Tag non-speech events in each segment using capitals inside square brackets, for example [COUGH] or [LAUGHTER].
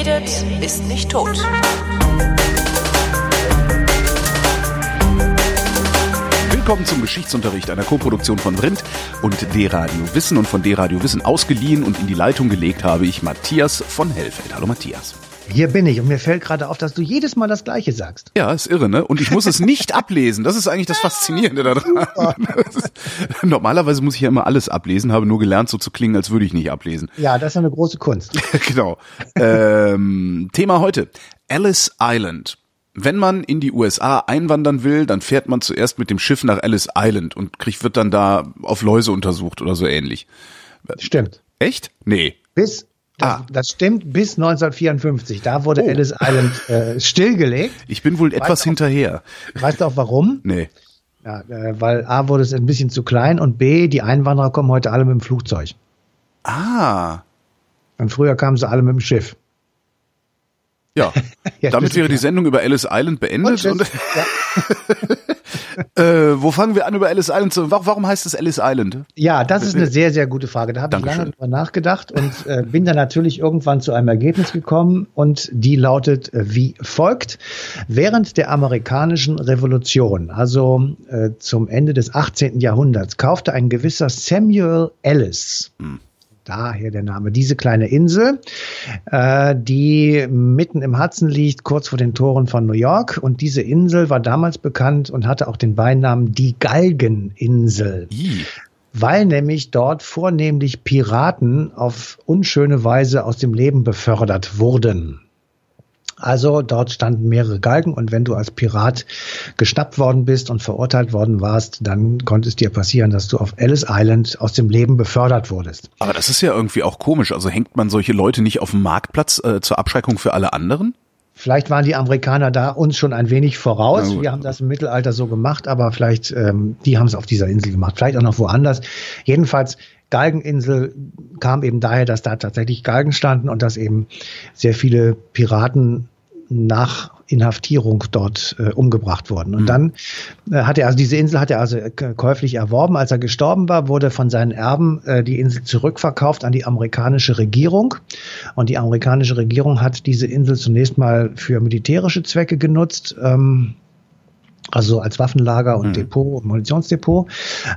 redet, ist nicht tot. Willkommen zum Geschichtsunterricht einer Koproduktion von Vrindt und D-Radio Wissen und von D-Radio Wissen ausgeliehen und in die Leitung gelegt habe ich Matthias von Hellfeld. Hallo Matthias. Hier bin ich und mir fällt gerade auf, dass du jedes Mal das Gleiche sagst. Ja, ist irre, ne? Und ich muss es nicht [LAUGHS] ablesen. Das ist eigentlich das Faszinierende daran. Ist, [LAUGHS] normalerweise muss ich ja immer alles ablesen, habe nur gelernt, so zu klingen, als würde ich nicht ablesen. Ja, das ist eine große Kunst. [LAUGHS] genau. Ähm, Thema heute. Ellis Island. Wenn man in die USA einwandern will, dann fährt man zuerst mit dem Schiff nach Ellis Island und kriegt, wird dann da auf Läuse untersucht oder so ähnlich. Stimmt. Echt? Nee. Bis das, ah. das stimmt bis 1954. Da wurde oh. Ellis Island [LAUGHS] äh, stillgelegt. Ich bin wohl etwas weißt hinterher. Auch, weißt du auch warum? Nee. Ja, äh, weil A wurde es ein bisschen zu klein und B, die Einwanderer kommen heute alle mit dem Flugzeug. Ah. Und früher kamen sie alle mit dem Schiff. Ja, [LAUGHS] ja damit wäre die Sendung über Ellis Island beendet. Und, und ja. [LAUGHS] äh, wo fangen wir an über Ellis Island zu? Warum heißt es Ellis Island? Ja, das ist eine sehr, sehr gute Frage. Da habe ich lange drüber nachgedacht und äh, bin dann natürlich irgendwann zu einem Ergebnis gekommen und die lautet äh, wie folgt. Während der amerikanischen Revolution, also äh, zum Ende des 18. Jahrhunderts, kaufte ein gewisser Samuel Ellis hm daher der Name, diese kleine Insel, äh, die mitten im Hudson liegt, kurz vor den Toren von New York. Und diese Insel war damals bekannt und hatte auch den Beinamen die Galgeninsel. I. Weil nämlich dort vornehmlich Piraten auf unschöne Weise aus dem Leben befördert wurden. Also dort standen mehrere Galgen und wenn du als Pirat geschnappt worden bist und verurteilt worden warst, dann konnte es dir passieren, dass du auf Ellis Island aus dem Leben befördert wurdest. Aber das ist ja irgendwie auch komisch. Also hängt man solche Leute nicht auf dem Marktplatz äh, zur Abschreckung für alle anderen? Vielleicht waren die Amerikaner da uns schon ein wenig voraus. Wir haben das im Mittelalter so gemacht, aber vielleicht, ähm, die haben es auf dieser Insel gemacht. Vielleicht auch noch woanders. Jedenfalls Galgeninsel kam eben daher, dass da tatsächlich Galgen standen und dass eben sehr viele Piraten nach Inhaftierung dort äh, umgebracht wurden. Und mhm. dann äh, hat er also diese Insel hat er also äh, käuflich erworben. Als er gestorben war, wurde von seinen Erben äh, die Insel zurückverkauft an die amerikanische Regierung. Und die amerikanische Regierung hat diese Insel zunächst mal für militärische Zwecke genutzt. Ähm, also als Waffenlager und mhm. Depot, Munitionsdepot.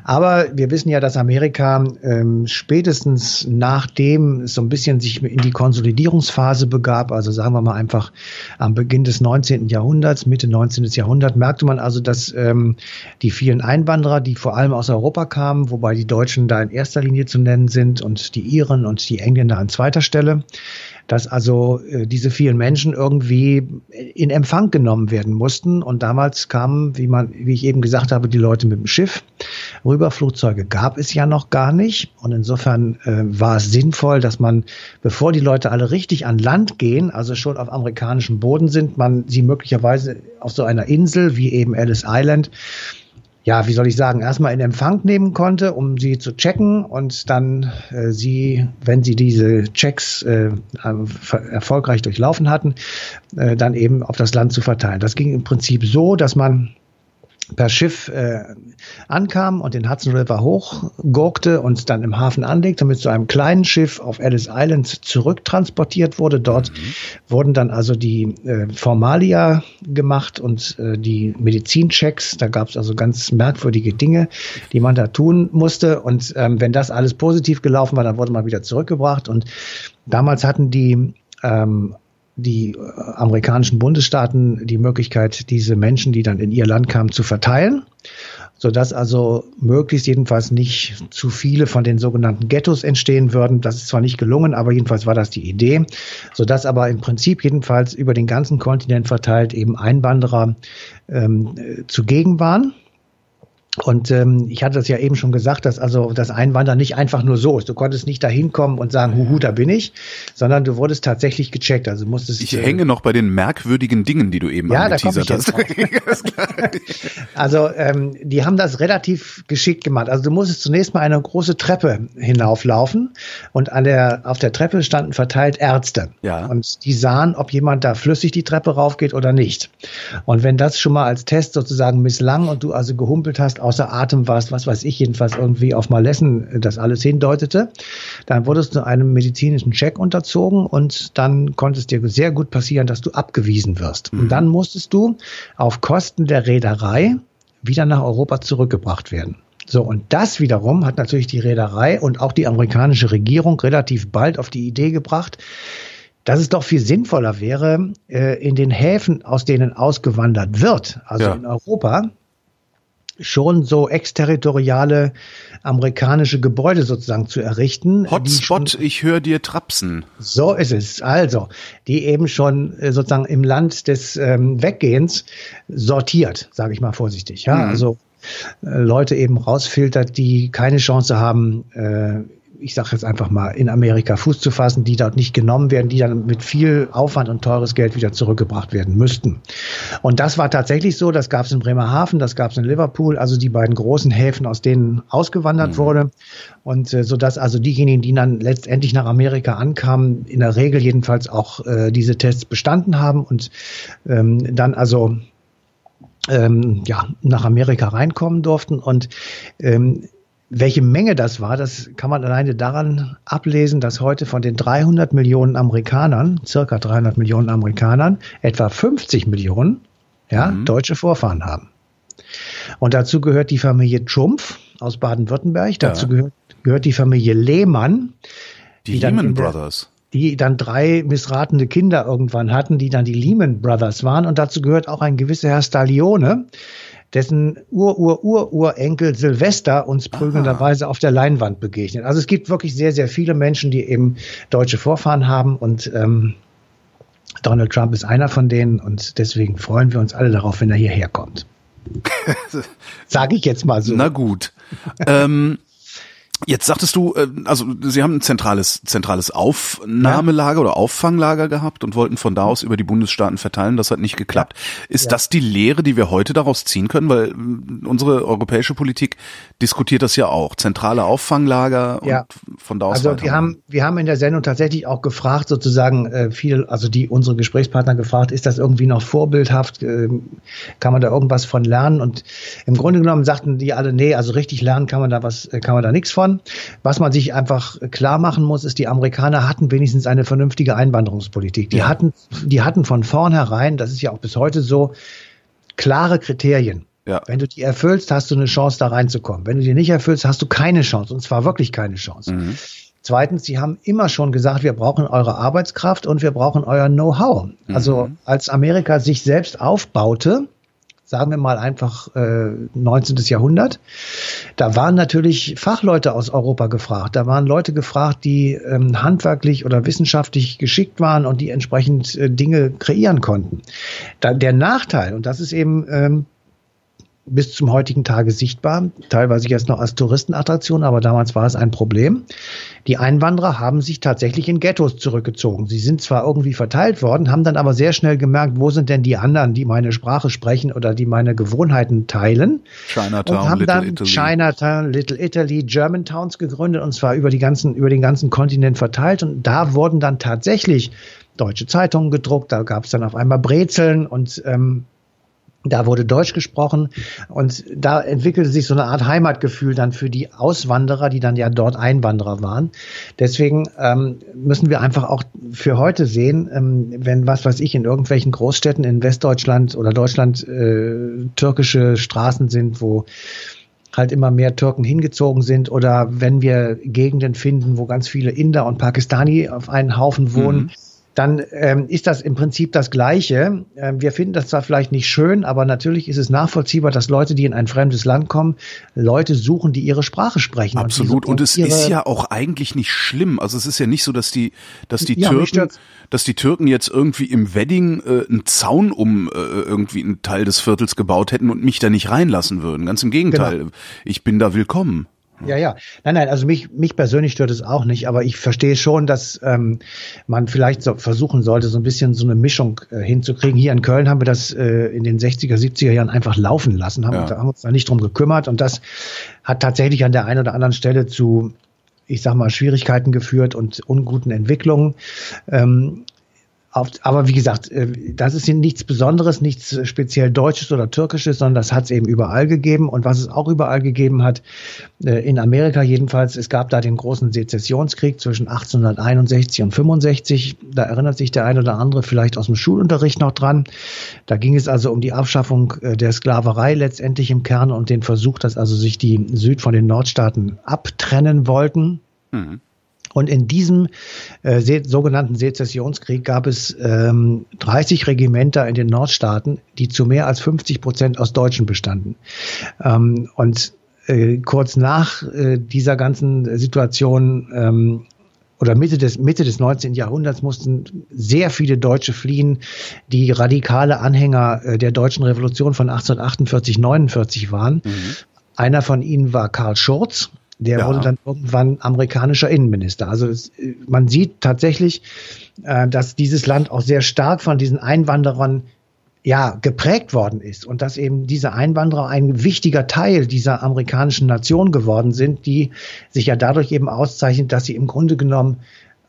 Aber wir wissen ja, dass Amerika ähm, spätestens nachdem es so ein bisschen sich in die Konsolidierungsphase begab, also sagen wir mal einfach am Beginn des 19. Jahrhunderts, Mitte 19. Jahrhundert, merkte man also, dass ähm, die vielen Einwanderer, die vor allem aus Europa kamen, wobei die Deutschen da in erster Linie zu nennen sind und die Iren und die Engländer an zweiter Stelle, dass also äh, diese vielen Menschen irgendwie in Empfang genommen werden mussten. Und damals kamen, wie man, wie ich eben gesagt habe, die Leute mit dem Schiff. Rüberflugzeuge gab es ja noch gar nicht. Und insofern äh, war es sinnvoll, dass man, bevor die Leute alle richtig an Land gehen, also schon auf amerikanischem Boden sind, man sie möglicherweise auf so einer Insel wie eben Ellis Island ja, wie soll ich sagen, erstmal in Empfang nehmen konnte, um sie zu checken und dann äh, sie, wenn sie diese Checks äh, erfolgreich durchlaufen hatten, äh, dann eben auf das Land zu verteilen. Das ging im Prinzip so, dass man per Schiff äh, ankam und den Hudson River hochgurkte und dann im Hafen anlegte, mit so einem kleinen Schiff auf Ellis Island zurücktransportiert wurde. Dort mhm. wurden dann also die äh, Formalia gemacht und äh, die Medizinchecks. Da gab es also ganz merkwürdige Dinge, die man da tun musste. Und ähm, wenn das alles positiv gelaufen war, dann wurde man wieder zurückgebracht. Und damals hatten die ähm, die äh, amerikanischen Bundesstaaten die Möglichkeit, diese Menschen, die dann in ihr Land kamen, zu verteilen, sodass also möglichst jedenfalls nicht zu viele von den sogenannten Ghettos entstehen würden. Das ist zwar nicht gelungen, aber jedenfalls war das die Idee, sodass aber im Prinzip jedenfalls über den ganzen Kontinent verteilt eben Einwanderer ähm, zugegen waren. Und ähm, ich hatte das ja eben schon gesagt, dass also das Einwandern nicht einfach nur so ist. Du konntest nicht da hinkommen und sagen, huhu, da bin ich, sondern du wurdest tatsächlich gecheckt. Also musstest Ich äh, hänge noch bei den merkwürdigen Dingen, die du eben ja, angeteasert da hast. [LAUGHS] [LAUGHS] also ähm, die haben das relativ geschickt gemacht. Also du musstest zunächst mal eine große Treppe hinauflaufen und an der auf der Treppe standen verteilt Ärzte. Ja. Und die sahen, ob jemand da flüssig die Treppe raufgeht oder nicht. Und wenn das schon mal als Test sozusagen misslang und du also gehumpelt hast außer Atem warst, was weiß ich, jedenfalls irgendwie auf Malessen das alles hindeutete. Dann wurdest du einem medizinischen Check unterzogen und dann konnte es dir sehr gut passieren, dass du abgewiesen wirst. Mhm. Und dann musstest du auf Kosten der Reederei wieder nach Europa zurückgebracht werden. So, und das wiederum hat natürlich die Reederei und auch die amerikanische Regierung relativ bald auf die Idee gebracht, dass es doch viel sinnvoller wäre, äh, in den Häfen, aus denen ausgewandert wird, also ja. in Europa, schon so exterritoriale amerikanische Gebäude sozusagen zu errichten. Hotspot, ich höre dir trapsen. So ist es. Also, die eben schon äh, sozusagen im Land des ähm, Weggehens sortiert, sage ich mal vorsichtig. Ja, mhm. also äh, Leute eben rausfiltert, die keine Chance haben, äh, ich sage jetzt einfach mal, in Amerika Fuß zu fassen, die dort nicht genommen werden, die dann mit viel Aufwand und teures Geld wieder zurückgebracht werden müssten. Und das war tatsächlich so, das gab es in Bremerhaven, das gab es in Liverpool, also die beiden großen Häfen, aus denen ausgewandert mhm. wurde. Und äh, so dass also diejenigen, die dann letztendlich nach Amerika ankamen, in der Regel jedenfalls auch äh, diese Tests bestanden haben und ähm, dann also ähm, ja, nach Amerika reinkommen durften. Und ähm, welche Menge das war, das kann man alleine daran ablesen, dass heute von den 300 Millionen Amerikanern, circa 300 Millionen Amerikanern, etwa 50 Millionen ja, mhm. deutsche Vorfahren haben. Und dazu gehört die Familie Trumpf aus Baden-Württemberg, dazu ja. gehört, gehört, die Familie Lehmann. Die, die Lehman Brothers die dann drei missratene Kinder irgendwann hatten, die dann die Lehman Brothers waren. Und dazu gehört auch ein gewisser Herr Stalione, dessen Ur-Ur-Ur-Urenkel Silvester uns prügelnderweise auf der Leinwand begegnet. Also es gibt wirklich sehr, sehr viele Menschen, die eben deutsche Vorfahren haben und ähm, Donald Trump ist einer von denen und deswegen freuen wir uns alle darauf, wenn er hierher kommt. [LAUGHS] Sage ich jetzt mal so. Na gut. ähm, Jetzt sagtest du, äh, also Sie haben ein zentrales, zentrales Aufnahmelager ja. oder Auffanglager gehabt und wollten von da aus über die Bundesstaaten verteilen. Das hat nicht geklappt. Ist ja. das die Lehre, die wir heute daraus ziehen können? Weil äh, unsere europäische Politik diskutiert das ja auch. Zentrale Auffanglager ja. und von da aus. Also wir haben, wir haben in der Sendung tatsächlich auch gefragt, sozusagen äh, viele, also die unsere Gesprächspartner gefragt, ist das irgendwie noch vorbildhaft? Äh, kann man da irgendwas von lernen? Und im Grunde genommen sagten die alle, nee, also richtig lernen kann man da was, kann man da nichts von. Was man sich einfach klar machen muss, ist, die Amerikaner hatten wenigstens eine vernünftige Einwanderungspolitik. Die ja. hatten, die hatten von vornherein, das ist ja auch bis heute so, klare Kriterien. Ja. Wenn du die erfüllst, hast du eine Chance, da reinzukommen. Wenn du die nicht erfüllst, hast du keine Chance. Und zwar wirklich keine Chance. Mhm. Zweitens, sie haben immer schon gesagt, wir brauchen eure Arbeitskraft und wir brauchen euer Know-how. Also mhm. als Amerika sich selbst aufbaute, sagen wir mal einfach äh, 19. Jahrhundert. Da waren natürlich Fachleute aus Europa gefragt. Da waren Leute gefragt, die ähm, handwerklich oder wissenschaftlich geschickt waren und die entsprechend äh, Dinge kreieren konnten. Da, der Nachteil, und das ist eben ähm, bis zum heutigen Tage sichtbar, teilweise jetzt noch als Touristenattraktion, aber damals war es ein Problem. Die Einwanderer haben sich tatsächlich in Ghettos zurückgezogen. Sie sind zwar irgendwie verteilt worden, haben dann aber sehr schnell gemerkt, wo sind denn die anderen, die meine Sprache sprechen oder die meine Gewohnheiten teilen. Chinatown, und haben Little dann Italy. Chinatown, Little Italy, Germantowns gegründet und zwar über die ganzen, über den ganzen Kontinent verteilt und da wurden dann tatsächlich deutsche Zeitungen gedruckt, da gab es dann auf einmal Brezeln und ähm, da wurde Deutsch gesprochen und da entwickelte sich so eine Art Heimatgefühl dann für die Auswanderer, die dann ja dort Einwanderer waren. Deswegen ähm, müssen wir einfach auch für heute sehen, ähm, wenn was weiß ich in irgendwelchen Großstädten in Westdeutschland oder Deutschland äh, türkische Straßen sind, wo halt immer mehr Türken hingezogen sind oder wenn wir Gegenden finden, wo ganz viele Inder und Pakistani auf einen Haufen wohnen. Mhm dann ähm, ist das im Prinzip das Gleiche. Ähm, wir finden das zwar vielleicht nicht schön, aber natürlich ist es nachvollziehbar, dass Leute, die in ein fremdes Land kommen, Leute suchen, die ihre Sprache sprechen. Absolut. Und, und es ist ja auch eigentlich nicht schlimm. Also es ist ja nicht so, dass die, dass die ja, Türken, dass die Türken jetzt irgendwie im Wedding äh, einen Zaun um äh, irgendwie einen Teil des Viertels gebaut hätten und mich da nicht reinlassen würden. Ganz im Gegenteil. Genau. Ich bin da willkommen. Ja, ja. Nein, nein, also mich, mich persönlich stört es auch nicht, aber ich verstehe schon, dass ähm, man vielleicht so versuchen sollte, so ein bisschen so eine Mischung äh, hinzukriegen. Hier in Köln haben wir das äh, in den 60er, 70er Jahren einfach laufen lassen, haben, ja. haben uns da nicht drum gekümmert und das hat tatsächlich an der einen oder anderen Stelle zu, ich sag mal, Schwierigkeiten geführt und unguten Entwicklungen. Ähm, auf, aber wie gesagt, äh, das ist nichts Besonderes, nichts speziell Deutsches oder Türkisches, sondern das hat es eben überall gegeben. Und was es auch überall gegeben hat, äh, in Amerika jedenfalls, es gab da den großen Sezessionskrieg zwischen 1861 und 65. Da erinnert sich der eine oder andere vielleicht aus dem Schulunterricht noch dran. Da ging es also um die Abschaffung äh, der Sklaverei letztendlich im Kern und den Versuch, dass also sich die Süd- von den Nordstaaten abtrennen wollten. Mhm. Und in diesem äh, sogenannten Sezessionskrieg gab es ähm, 30 Regimenter in den Nordstaaten, die zu mehr als 50 Prozent aus Deutschen bestanden. Ähm, und äh, kurz nach äh, dieser ganzen Situation ähm, oder Mitte des, Mitte des 19. Jahrhunderts mussten sehr viele Deutsche fliehen, die radikale Anhänger äh, der deutschen Revolution von 1848, 49 waren. Mhm. Einer von ihnen war Karl Schurz, der ja. wurde dann irgendwann amerikanischer Innenminister. Also es, man sieht tatsächlich, äh, dass dieses Land auch sehr stark von diesen Einwanderern ja, geprägt worden ist und dass eben diese Einwanderer ein wichtiger Teil dieser amerikanischen Nation geworden sind, die sich ja dadurch eben auszeichnet, dass sie im Grunde genommen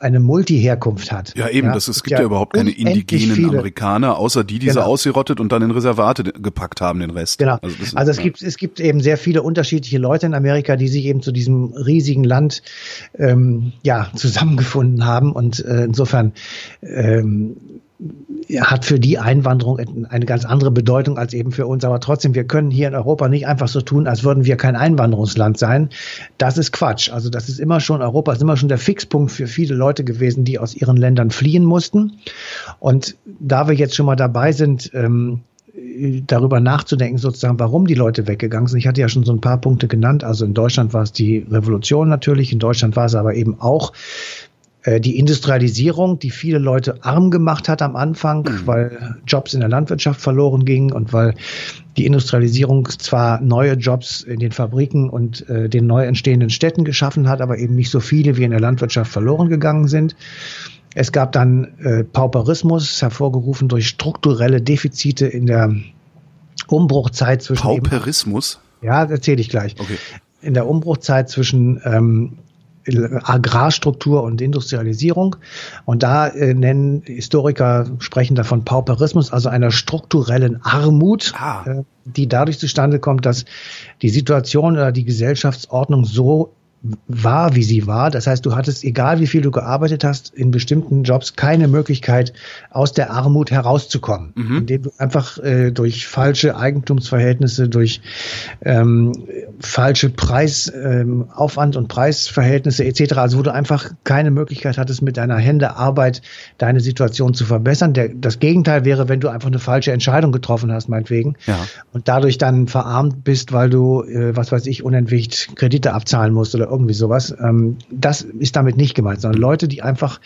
eine Multi-Herkunft hat. Ja, eben, ja, das, es gibt ja, ja überhaupt keine indigenen viele. Amerikaner, außer die, die genau. sie ausgerottet und dann in Reservate gepackt haben, den Rest. Genau. Also, ist, also es, ja. gibt, es gibt eben sehr viele unterschiedliche Leute in Amerika, die sich eben zu diesem riesigen Land ähm, ja, zusammengefunden haben und äh, insofern ähm, hat für die Einwanderung eine ganz andere Bedeutung als eben für uns. Aber trotzdem, wir können hier in Europa nicht einfach so tun, als würden wir kein Einwanderungsland sein. Das ist Quatsch. Also das ist immer schon, Europa ist immer schon der Fixpunkt für viele Leute gewesen, die aus ihren Ländern fliehen mussten. Und da wir jetzt schon mal dabei sind, ähm, darüber nachzudenken, sozusagen, warum die Leute weggegangen sind. Ich hatte ja schon so ein paar Punkte genannt. Also in Deutschland war es die Revolution natürlich, in Deutschland war es aber eben auch die Industrialisierung, die viele Leute arm gemacht hat am Anfang, mhm. weil Jobs in der Landwirtschaft verloren gingen und weil die Industrialisierung zwar neue Jobs in den Fabriken und äh, den neu entstehenden Städten geschaffen hat, aber eben nicht so viele wie in der Landwirtschaft verloren gegangen sind. Es gab dann äh, Pauperismus, hervorgerufen durch strukturelle Defizite in der Umbruchzeit zwischen. Pauperismus? Eben, ja, erzähle ich gleich. Okay. In der Umbruchzeit zwischen ähm, Agrarstruktur und Industrialisierung. Und da äh, nennen Historiker sprechen davon Pauperismus, also einer strukturellen Armut, ah. äh, die dadurch zustande kommt, dass die Situation oder die Gesellschaftsordnung so war, wie sie war. Das heißt, du hattest, egal wie viel du gearbeitet hast, in bestimmten Jobs keine Möglichkeit, aus der Armut herauszukommen, mhm. indem du einfach äh, durch falsche Eigentumsverhältnisse, durch ähm, falsche Preisaufwand ähm, und Preisverhältnisse etc., also wo du einfach keine Möglichkeit hattest, mit deiner Hände Arbeit deine Situation zu verbessern. Der, das Gegenteil wäre, wenn du einfach eine falsche Entscheidung getroffen hast, meinetwegen, ja. und dadurch dann verarmt bist, weil du, äh, was weiß ich, unentwegt Kredite abzahlen musst oder irgendwie sowas. Ähm, das ist damit nicht gemeint, sondern Leute, die einfach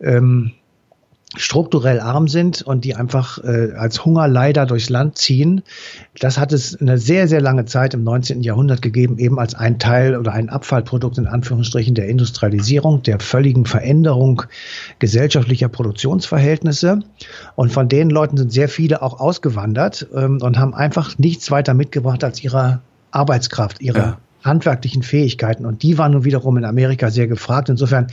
ähm, strukturell arm sind und die einfach äh, als Hungerleider durchs Land ziehen. Das hat es eine sehr, sehr lange Zeit im 19. Jahrhundert gegeben, eben als ein Teil oder ein Abfallprodukt in Anführungsstrichen der Industrialisierung, der völligen Veränderung gesellschaftlicher Produktionsverhältnisse. Und von den Leuten sind sehr viele auch ausgewandert ähm, und haben einfach nichts weiter mitgebracht als ihre Arbeitskraft, ihre ja handwerklichen Fähigkeiten. Und die waren nun wiederum in Amerika sehr gefragt. Insofern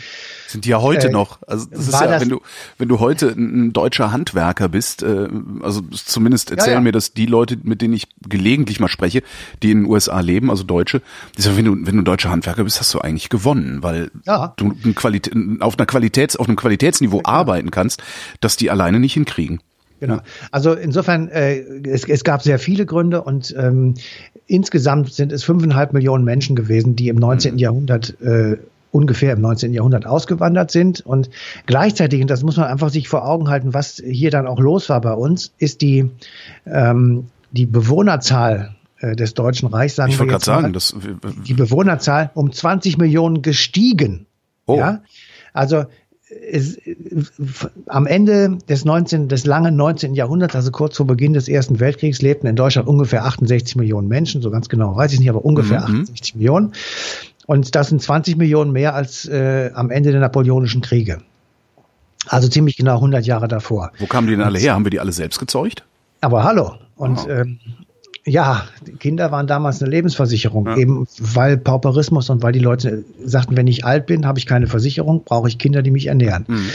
sind die ja heute äh, noch. Also das ist ja, das wenn du wenn du heute ein deutscher Handwerker bist, äh, also zumindest erzählen ja, ja. mir das die Leute, mit denen ich gelegentlich mal spreche, die in den USA leben, also Deutsche. Die sagen, wenn du wenn du ein deutscher Handwerker bist, hast du eigentlich gewonnen, weil ja. du ein Qualität, auf einer Qualitäts auf einem Qualitätsniveau arbeiten kannst, das die alleine nicht hinkriegen. Genau. Also insofern, äh, es, es gab sehr viele Gründe und ähm, insgesamt sind es fünfeinhalb Millionen Menschen gewesen, die im 19. Mhm. Jahrhundert äh, ungefähr im 19. Jahrhundert ausgewandert sind. Und gleichzeitig, und das muss man einfach sich vor Augen halten, was hier dann auch los war bei uns, ist die, ähm, die Bewohnerzahl äh, des Deutschen Reichs, sagen ich wir jetzt sagen, das, die Bewohnerzahl um 20 Millionen gestiegen. Oh. Ja? Also es, am Ende des 19, des langen 19. Jahrhunderts, also kurz vor Beginn des Ersten Weltkriegs, lebten in Deutschland ungefähr 68 Millionen Menschen, so ganz genau weiß ich nicht, aber ungefähr mhm. 68 Millionen. Und das sind 20 Millionen mehr als äh, am Ende der Napoleonischen Kriege. Also ziemlich genau 100 Jahre davor. Wo kamen die denn alle her? Haben wir die alle selbst gezeugt? Aber hallo. Und oh. ähm, Ja, Kinder waren damals eine Lebensversicherung, ja. eben weil Pauperismus und weil die Leute sagten, wenn ich alt bin, habe ich keine Versicherung, brauche ich Kinder, die mich ernähren. Mhm.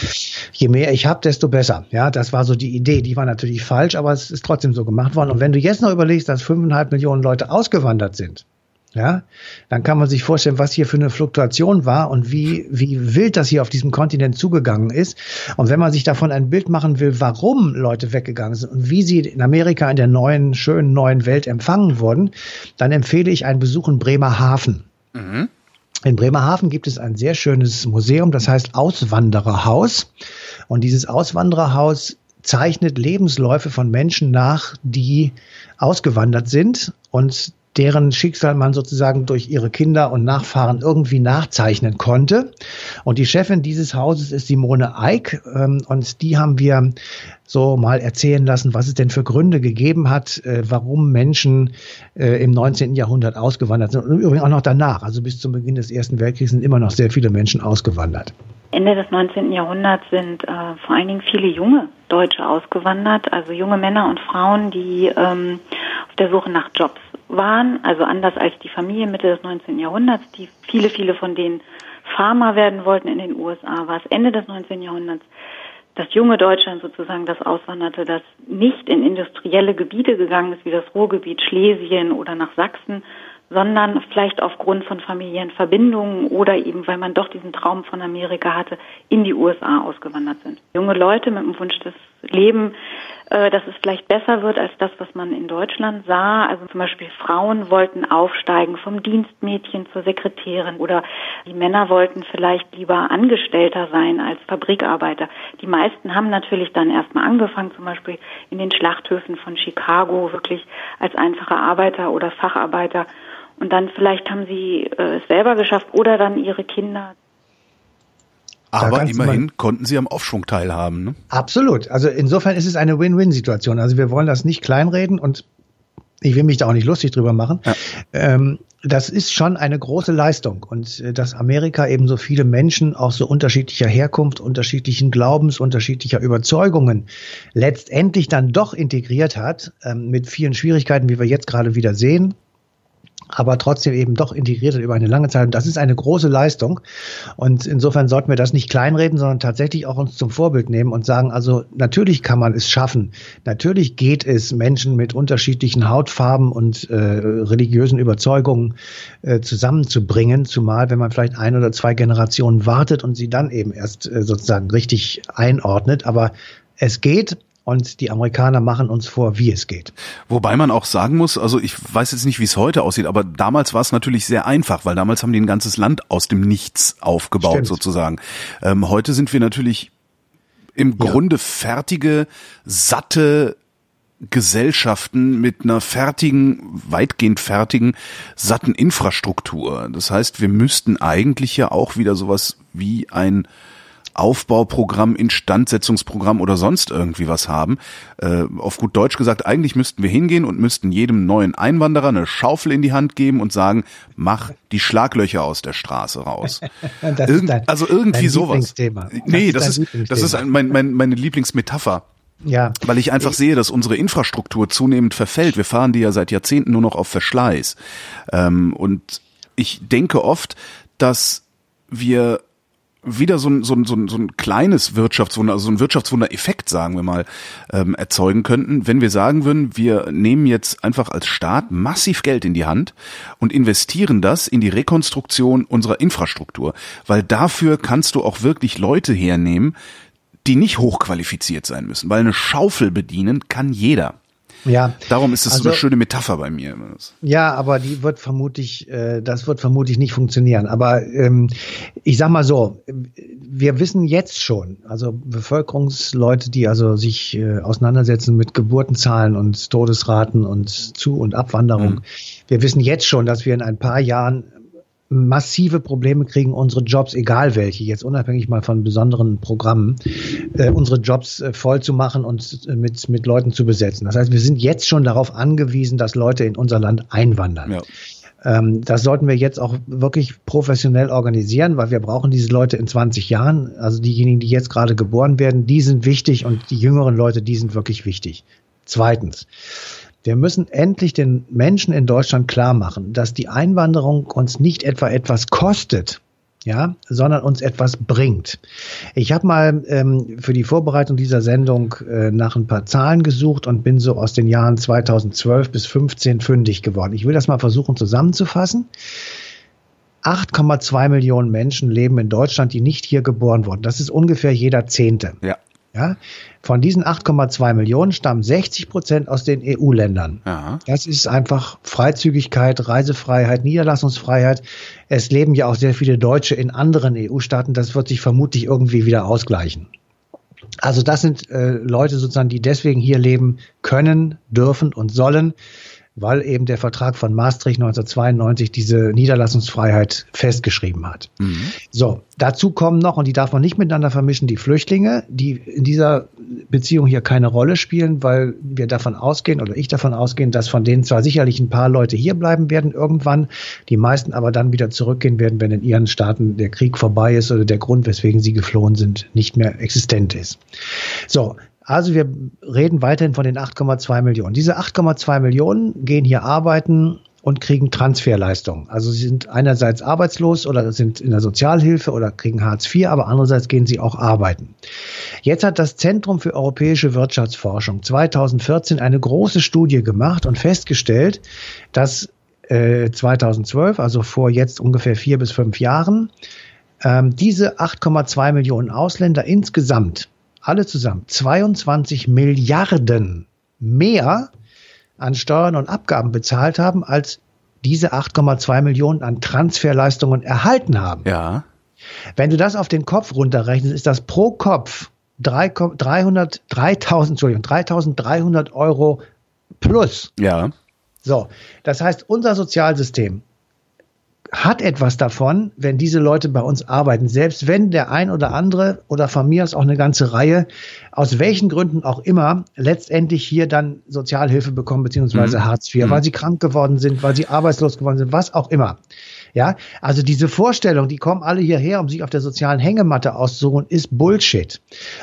Je mehr ich habe, desto besser. Ja, das war so die Idee. Die war natürlich falsch, aber es ist trotzdem so gemacht worden. Und wenn du jetzt noch überlegst, dass fünfeinhalb Millionen Leute ausgewandert sind, ja, dann kann man sich vorstellen, was hier für eine Fluktuation war und wie, wie wild das hier auf diesem Kontinent zugegangen ist. Und wenn man sich davon ein Bild machen will, warum Leute weggegangen sind und wie sie in Amerika in der neuen, schönen neuen Welt empfangen wurden, dann empfehle ich einen Besuch in Bremerhaven. Mhm. In Bremerhaven gibt es ein sehr schönes Museum, das heißt Auswandererhaus. Und dieses Auswandererhaus zeichnet Lebensläufe von Menschen nach, die ausgewandert sind und deren Schicksal man sozusagen durch ihre Kinder und Nachfahren irgendwie nachzeichnen konnte. Und die Chefin dieses Hauses ist Simone Eick ähm, und die haben wir so mal erzählen lassen, was es denn für Gründe gegeben hat, äh, warum Menschen äh, im 19. Jahrhundert ausgewandert sind und übrigens auch noch danach, also bis zum Beginn des Ersten Weltkriegs sind immer noch sehr viele Menschen ausgewandert. Ende des 19. Jahrhunderts sind äh, vor allen Dingen viele junge Deutsche ausgewandert, also junge Männer und Frauen, die ähm, der Suche nach Jobs waren, also anders als die Familie Mitte des 19. Jahrhunderts, die viele, viele von denen Farmer werden wollten in den USA, war es Ende des 19. Jahrhunderts das junge Deutschland sozusagen das auswanderte, das nicht in industrielle Gebiete gegangen ist, wie das Ruhrgebiet Schlesien oder nach Sachsen, sondern vielleicht aufgrund von familiären Verbindungen oder eben, weil man doch diesen Traum von Amerika hatte, in die USA ausgewandert sind. Junge Leute mit dem Wunsch, das Leben, äh, dass es vielleicht besser wird als das, was man in Deutschland sah. Also zum Beispiel Frauen wollten aufsteigen vom Dienstmädchen zur Sekretärin oder die Männer wollten vielleicht lieber Angestellter sein als Fabrikarbeiter. Die meisten haben natürlich dann erstmal angefangen, zum Beispiel in den Schlachthöfen von Chicago wirklich als einfache Arbeiter oder Facharbeiter und dann vielleicht haben sie äh, es selber geschafft oder dann ihre Kinder. Aber immerhin konnten sie am Aufschwung teilhaben. Ne? Absolut. Also insofern ist es eine Win-Win-Situation. Also wir wollen das nicht kleinreden und ich will mich da auch nicht lustig drüber machen. Ja. Ähm, das ist schon eine große Leistung und äh, dass Amerika eben so viele Menschen auch so unterschiedlicher Herkunft, unterschiedlichen Glaubens, unterschiedlicher Überzeugungen letztendlich dann doch integriert hat, ähm, mit vielen Schwierigkeiten, wie wir jetzt gerade wieder sehen aber trotzdem eben doch integriert über eine lange Zeit. Und das ist eine große Leistung. Und insofern sollten wir das nicht kleinreden, sondern tatsächlich auch uns zum Vorbild nehmen und sagen, also natürlich kann man es schaffen. Natürlich geht es, Menschen mit unterschiedlichen Hautfarben und äh, religiösen Überzeugungen äh, zusammenzubringen, zumal wenn man vielleicht ein oder zwei Generationen wartet und sie dann eben erst äh, sozusagen richtig einordnet. Aber es geht und die Amerikaner machen uns vor, wie es geht. Wobei man auch sagen muss, also ich weiß jetzt nicht, wie es heute aussieht, aber damals war es natürlich sehr einfach, weil damals haben die ein ganzes Land aus dem Nichts aufgebaut Stimmt. sozusagen. Ähm, heute sind wir natürlich im ja. Grunde fertige, satte Gesellschaften mit einer fertigen, weitgehend fertigen, satten Infrastruktur. Das heißt, wir müssten eigentlich ja auch wieder sowas wie ein Aufbauprogramm, Instandsetzungsprogramm oder sonst irgendwie was haben. Äh, auf gut Deutsch gesagt, eigentlich müssten wir hingehen und müssten jedem neuen Einwanderer eine Schaufel in die Hand geben und sagen, mach die Schlaglöcher aus der Straße raus. [LAUGHS] Irgend, dein, also irgendwie sowas. Nee, das, das ist, das ist ein, mein, mein, meine Lieblingsmetapher. Ja. Weil ich einfach sehe, dass unsere Infrastruktur zunehmend verfällt. Wir fahren die ja seit Jahrzehnten nur noch auf Verschleiß. Ähm, und ich denke oft, dass wir wieder so ein, so ein, so ein, so ein kleines Wirtschaftswunder, also so ein Wirtschaftswunder-Effekt, sagen wir mal, ähm, erzeugen könnten, wenn wir sagen würden, wir nehmen jetzt einfach als Staat massiv Geld in die Hand und investieren das in die Rekonstruktion unserer Infrastruktur. Weil dafür kannst du auch wirklich Leute hernehmen, die nicht hochqualifiziert sein müssen. Weil eine Schaufel bedienen kann jeder. Ja. Darum ist es also, so eine also schöne Metapher bei mir. Ja, aber die wird vermutlich, äh, das wird vermutlich nicht funktionieren. Aber ähm, ich sag mal so, wir wissen jetzt schon, also Bevölkerungsleute, die also sich äh, auseinandersetzen mit Geburtenzahlen und Todesraten und Zu- und Abwanderung, mhm. wir wissen jetzt schon, dass wir in ein paar Jahren massive Probleme kriegen, unsere Jobs, egal welche, jetzt unabhängig mal von besonderen Programmen, äh, unsere Jobs äh, voll zu machen und äh, mit, mit Leuten zu besetzen. Das heißt, wir sind jetzt schon darauf angewiesen, dass Leute in unser Land einwandern. Ja. Ähm, das sollten wir jetzt auch wirklich professionell organisieren, weil wir brauchen diese Leute in 20 Jahren. Also diejenigen, die jetzt gerade geboren werden, die sind wichtig und die jüngeren Leute, die sind wirklich wichtig. Zweitens, Wir müssen endlich den Menschen in Deutschland klar machen, dass die Einwanderung uns nicht etwa etwas kostet, ja, sondern uns etwas bringt. Ich habe mal ähm, für die Vorbereitung dieser Sendung äh, nach ein paar Zahlen gesucht und bin so aus den Jahren 2012 bis 15 fündig geworden. Ich will das mal versuchen zusammenzufassen. 8,2 Millionen Menschen leben in Deutschland, die nicht hier geboren wurden. Das ist ungefähr jeder Zehnte. Ja. Ja, von diesen 8,2 Millionen stammen 60 Prozent aus den EU-Ländern. Das ist einfach Freizügigkeit, Reisefreiheit, Niederlassungsfreiheit. Es leben ja auch sehr viele Deutsche in anderen EU-Staaten. Das wird sich vermutlich irgendwie wieder ausgleichen. Also das sind äh, Leute sozusagen, die deswegen hier leben können, dürfen und sollen weil eben der Vertrag von Maastricht 1992 diese Niederlassungsfreiheit festgeschrieben hat. Mhm. So, dazu kommen noch, und die darf man nicht miteinander vermischen, die Flüchtlinge, die in dieser Beziehung hier keine Rolle spielen, weil wir davon ausgehen, oder ich davon ausgehen, dass von denen zwar sicherlich ein paar Leute hier bleiben werden irgendwann, die meisten aber dann wieder zurückgehen werden, wenn in ihren Staaten der Krieg vorbei ist oder der Grund, weswegen sie geflohen sind, nicht mehr existent ist. So, also wir reden weiterhin von den 8,2 Millionen. Diese 8,2 Millionen gehen hier arbeiten und kriegen Transferleistungen. Also sie sind einerseits arbeitslos oder sind in der Sozialhilfe oder kriegen Hartz IV, aber andererseits gehen sie auch arbeiten. Jetzt hat das Zentrum für europäische Wirtschaftsforschung 2014 eine große Studie gemacht und festgestellt, dass äh, 2012, also vor jetzt ungefähr vier bis fünf Jahren, ähm, diese 8,2 Millionen Ausländer insgesamt alle zusammen 22 Milliarden mehr an Steuern und Abgaben bezahlt haben, als diese 8,2 Millionen an Transferleistungen erhalten haben. Ja. Wenn du das auf den Kopf runterrechnest, ist das pro Kopf 300, 3000, Entschuldigung, 3300 Euro plus. Ja. So. Das heißt, unser Sozialsystem hat etwas davon, wenn diese Leute bei uns arbeiten. Selbst wenn der ein oder andere oder von mir aus auch eine ganze Reihe, aus welchen Gründen auch immer, letztendlich hier dann Sozialhilfe bekommen, beziehungsweise mhm. Hartz IV, mhm. weil sie krank geworden sind, weil sie arbeitslos geworden sind, was auch immer. Ja, also diese Vorstellung, die kommen alle hierher, um sich auf der sozialen Hängematte auszusuchen, ist Bullshit.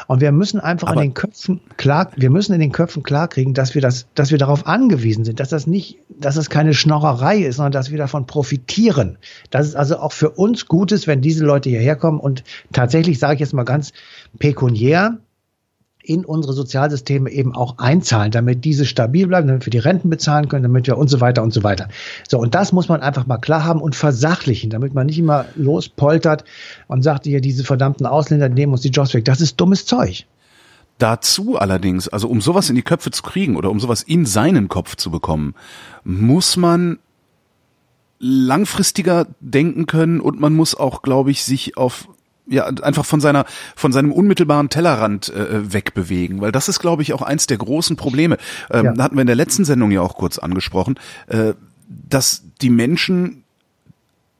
Und wir müssen einfach Aber in den Köpfen klar, wir müssen in den Köpfen klarkriegen, dass wir das, dass wir darauf angewiesen sind, dass das nicht, dass es keine Schnorrerei ist, sondern dass wir davon profitieren. Dass es also auch für uns gut ist, wenn diese Leute hierher kommen und tatsächlich sage ich jetzt mal ganz pekuniär, in unsere Sozialsysteme eben auch einzahlen, damit diese stabil bleiben, damit wir die Renten bezahlen können, damit wir und so weiter und so weiter. So, und das muss man einfach mal klar haben und versachlichen, damit man nicht immer lospoltert und sagt, hier, diese verdammten Ausländer nehmen uns die Jobs weg. Das ist dummes Zeug. Dazu allerdings, also um sowas in die Köpfe zu kriegen oder um sowas in seinen Kopf zu bekommen, muss man langfristiger denken können und man muss auch, glaube ich, sich auf ja einfach von seiner von seinem unmittelbaren Tellerrand äh, wegbewegen, weil das ist glaube ich auch eins der großen Probleme. Ähm, ja. hatten wir in der letzten Sendung ja auch kurz angesprochen, äh, dass die Menschen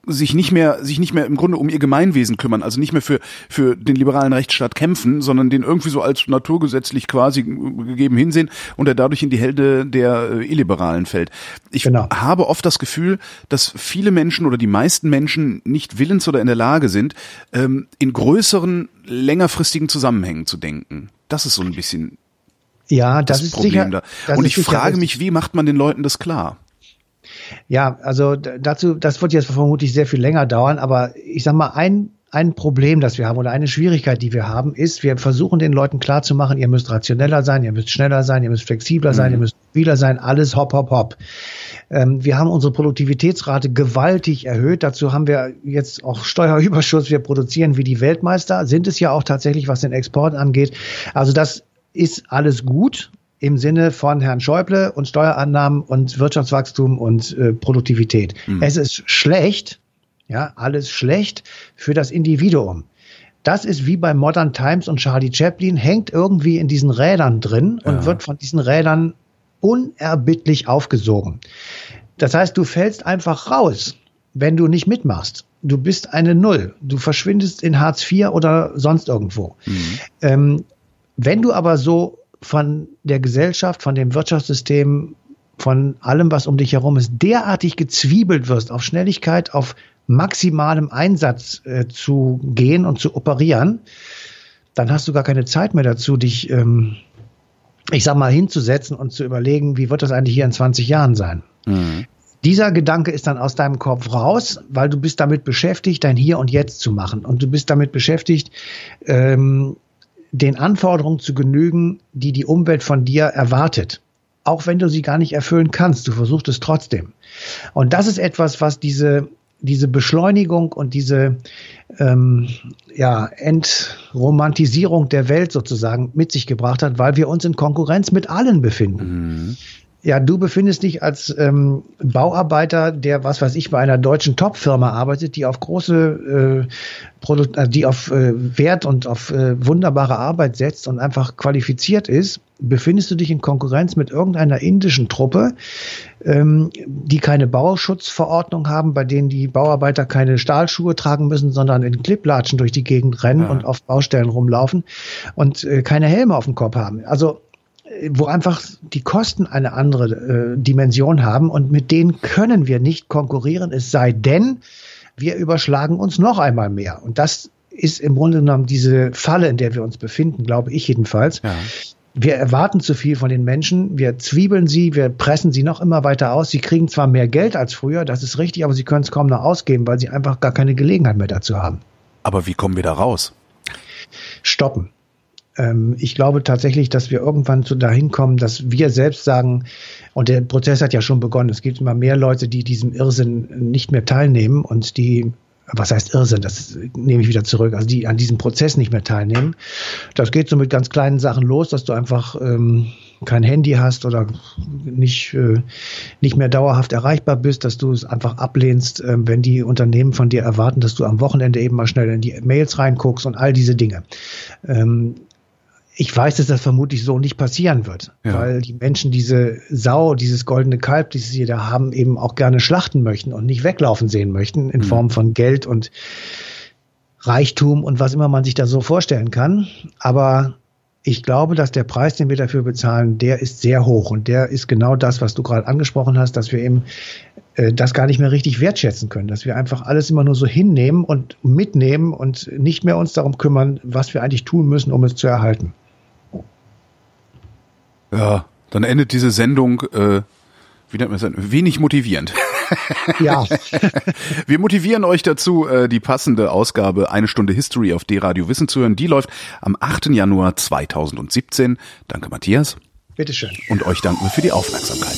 sich nicht mehr sich nicht mehr im Grunde um ihr Gemeinwesen kümmern, also nicht mehr für für den liberalen Rechtsstaat kämpfen, sondern den irgendwie so als naturgesetzlich quasi gegeben hinsehen und er dadurch in die Hälde der äh, illiberalen fällt. Ich genau. habe oft das Gefühl, dass viele Menschen oder die meisten Menschen nicht willens oder in der Lage sind, ähm, in größeren, längerfristigen Zusammenhängen zu denken. Das ist so ein bisschen ja, das, das ist Problem sicher, da. Und ich frage mich, wie macht man den Leuten das klar? Ja, also dazu, das wird jetzt vermutlich sehr viel länger dauern, aber ich sag mal, ein, ein Problem, das wir haben oder eine Schwierigkeit, die wir haben, ist, wir versuchen den Leuten klarzumachen, ihr müsst rationeller sein, ihr müsst schneller sein, ihr müsst flexibler mhm. sein, ihr müsst mobiler sein, alles hopp, hopp, hopp. Ähm, wir haben unsere Produktivitätsrate gewaltig erhöht. Dazu haben wir jetzt auch Steuerüberschuss. Wir produzieren wie die Weltmeister, sind es ja auch tatsächlich, was den Export angeht. Also das ist alles gut im Sinne von Herrn Schäuble und Steuerannahmen und Wirtschaftswachstum und äh, Produktivität. Mhm. Es ist schlecht, ja, alles schlecht für das Individuum. Das ist wie bei Modern Times und Charlie Chaplin, hängt irgendwie in diesen Rädern drin und ja. wird von diesen Rädern unerbittlich aufgesogen. Das heißt, du fällst einfach raus, wenn du nicht mitmachst. Du bist eine Null. Du verschwindest in Hartz IV oder sonst irgendwo. Mhm. Ähm, wenn du aber so von der Gesellschaft, von dem Wirtschaftssystem, von allem, was um dich herum ist, derartig gezwiebelt wirst, auf Schnelligkeit, auf maximalem Einsatz äh, zu gehen und zu operieren, dann hast du gar keine Zeit mehr dazu, dich ähm, ich sag mal, hinzusetzen und zu überlegen, wie wird das eigentlich hier in 20 Jahren sein? Mhm. Dieser Gedanke ist dann aus deinem Kopf raus, weil du bist damit beschäftigt, dein Hier und Jetzt zu machen. Und du bist damit beschäftigt, ähm, den Anforderungen zu genügen, die die Umwelt von dir erwartet. Auch wenn du sie gar nicht erfüllen kannst, du versuchst es trotzdem. Und das ist etwas, was diese diese Beschleunigung und diese ähm, ja, Entromantisierung der Welt sozusagen mit sich gebracht hat, weil wir uns in Konkurrenz mit allen befinden. Mhm. Ja, du befindest dich als ähm, Bauarbeiter, der, was weiß ich, bei einer deutschen Top-Firma arbeitet, die auf große, äh, Produkt, äh, die auf äh, Wert und auf äh, wunderbare Arbeit setzt und einfach qualifiziert ist, befindest du dich in Konkurrenz mit irgendeiner indischen Truppe, ähm, die keine Bauschutzverordnung haben, bei denen die Bauarbeiter keine Stahlschuhe tragen müssen, sondern in Klipplatschen durch die Gegend rennen ja. und auf Baustellen rumlaufen und äh, keine Helme auf dem Kopf haben. Also wo einfach die Kosten eine andere äh, Dimension haben und mit denen können wir nicht konkurrieren, es sei denn, wir überschlagen uns noch einmal mehr. Und das ist im Grunde genommen diese Falle, in der wir uns befinden, glaube ich jedenfalls. Ja. Wir erwarten zu viel von den Menschen, wir zwiebeln sie, wir pressen sie noch immer weiter aus. Sie kriegen zwar mehr Geld als früher, das ist richtig, aber sie können es kaum noch ausgeben, weil sie einfach gar keine Gelegenheit mehr dazu haben. Aber wie kommen wir da raus? Stoppen. Ähm, ich glaube tatsächlich, dass wir irgendwann zu dahin kommen, dass wir selbst sagen, und der Prozess hat ja schon begonnen, es gibt immer mehr Leute, die diesem Irrsinn nicht mehr teilnehmen und die was heißt Irrsinn, das nehme ich wieder zurück, also die an diesem Prozess nicht mehr teilnehmen. Das geht so mit ganz kleinen Sachen los, dass du einfach ähm, kein Handy hast oder nicht, äh, nicht mehr dauerhaft erreichbar bist, dass du es einfach ablehnst, äh, wenn die Unternehmen von dir erwarten, dass du am Wochenende eben mal schnell in die Mails reinguckst und all diese Dinge. Ähm, ich weiß, dass das vermutlich so nicht passieren wird, ja. weil die Menschen diese Sau, dieses goldene Kalb, dieses sie da haben, eben auch gerne schlachten möchten und nicht weglaufen sehen möchten in mhm. Form von Geld und Reichtum und was immer man sich da so vorstellen kann. Aber ich glaube, dass der Preis, den wir dafür bezahlen, der ist sehr hoch und der ist genau das, was du gerade angesprochen hast, dass wir eben äh, das gar nicht mehr richtig wertschätzen können, dass wir einfach alles immer nur so hinnehmen und mitnehmen und nicht mehr uns darum kümmern, was wir eigentlich tun müssen, um es zu erhalten. Ja, dann endet diese Sendung, äh, wie nennt man das, wenig motivierend. Ja. [LAUGHS] Wir motivieren euch dazu, äh, die passende Ausgabe Eine Stunde History auf D-Radio Wissen zu hören. Die läuft am 8. Januar 2017. Danke, Matthias. Bitteschön. Und euch danken wir für die Aufmerksamkeit.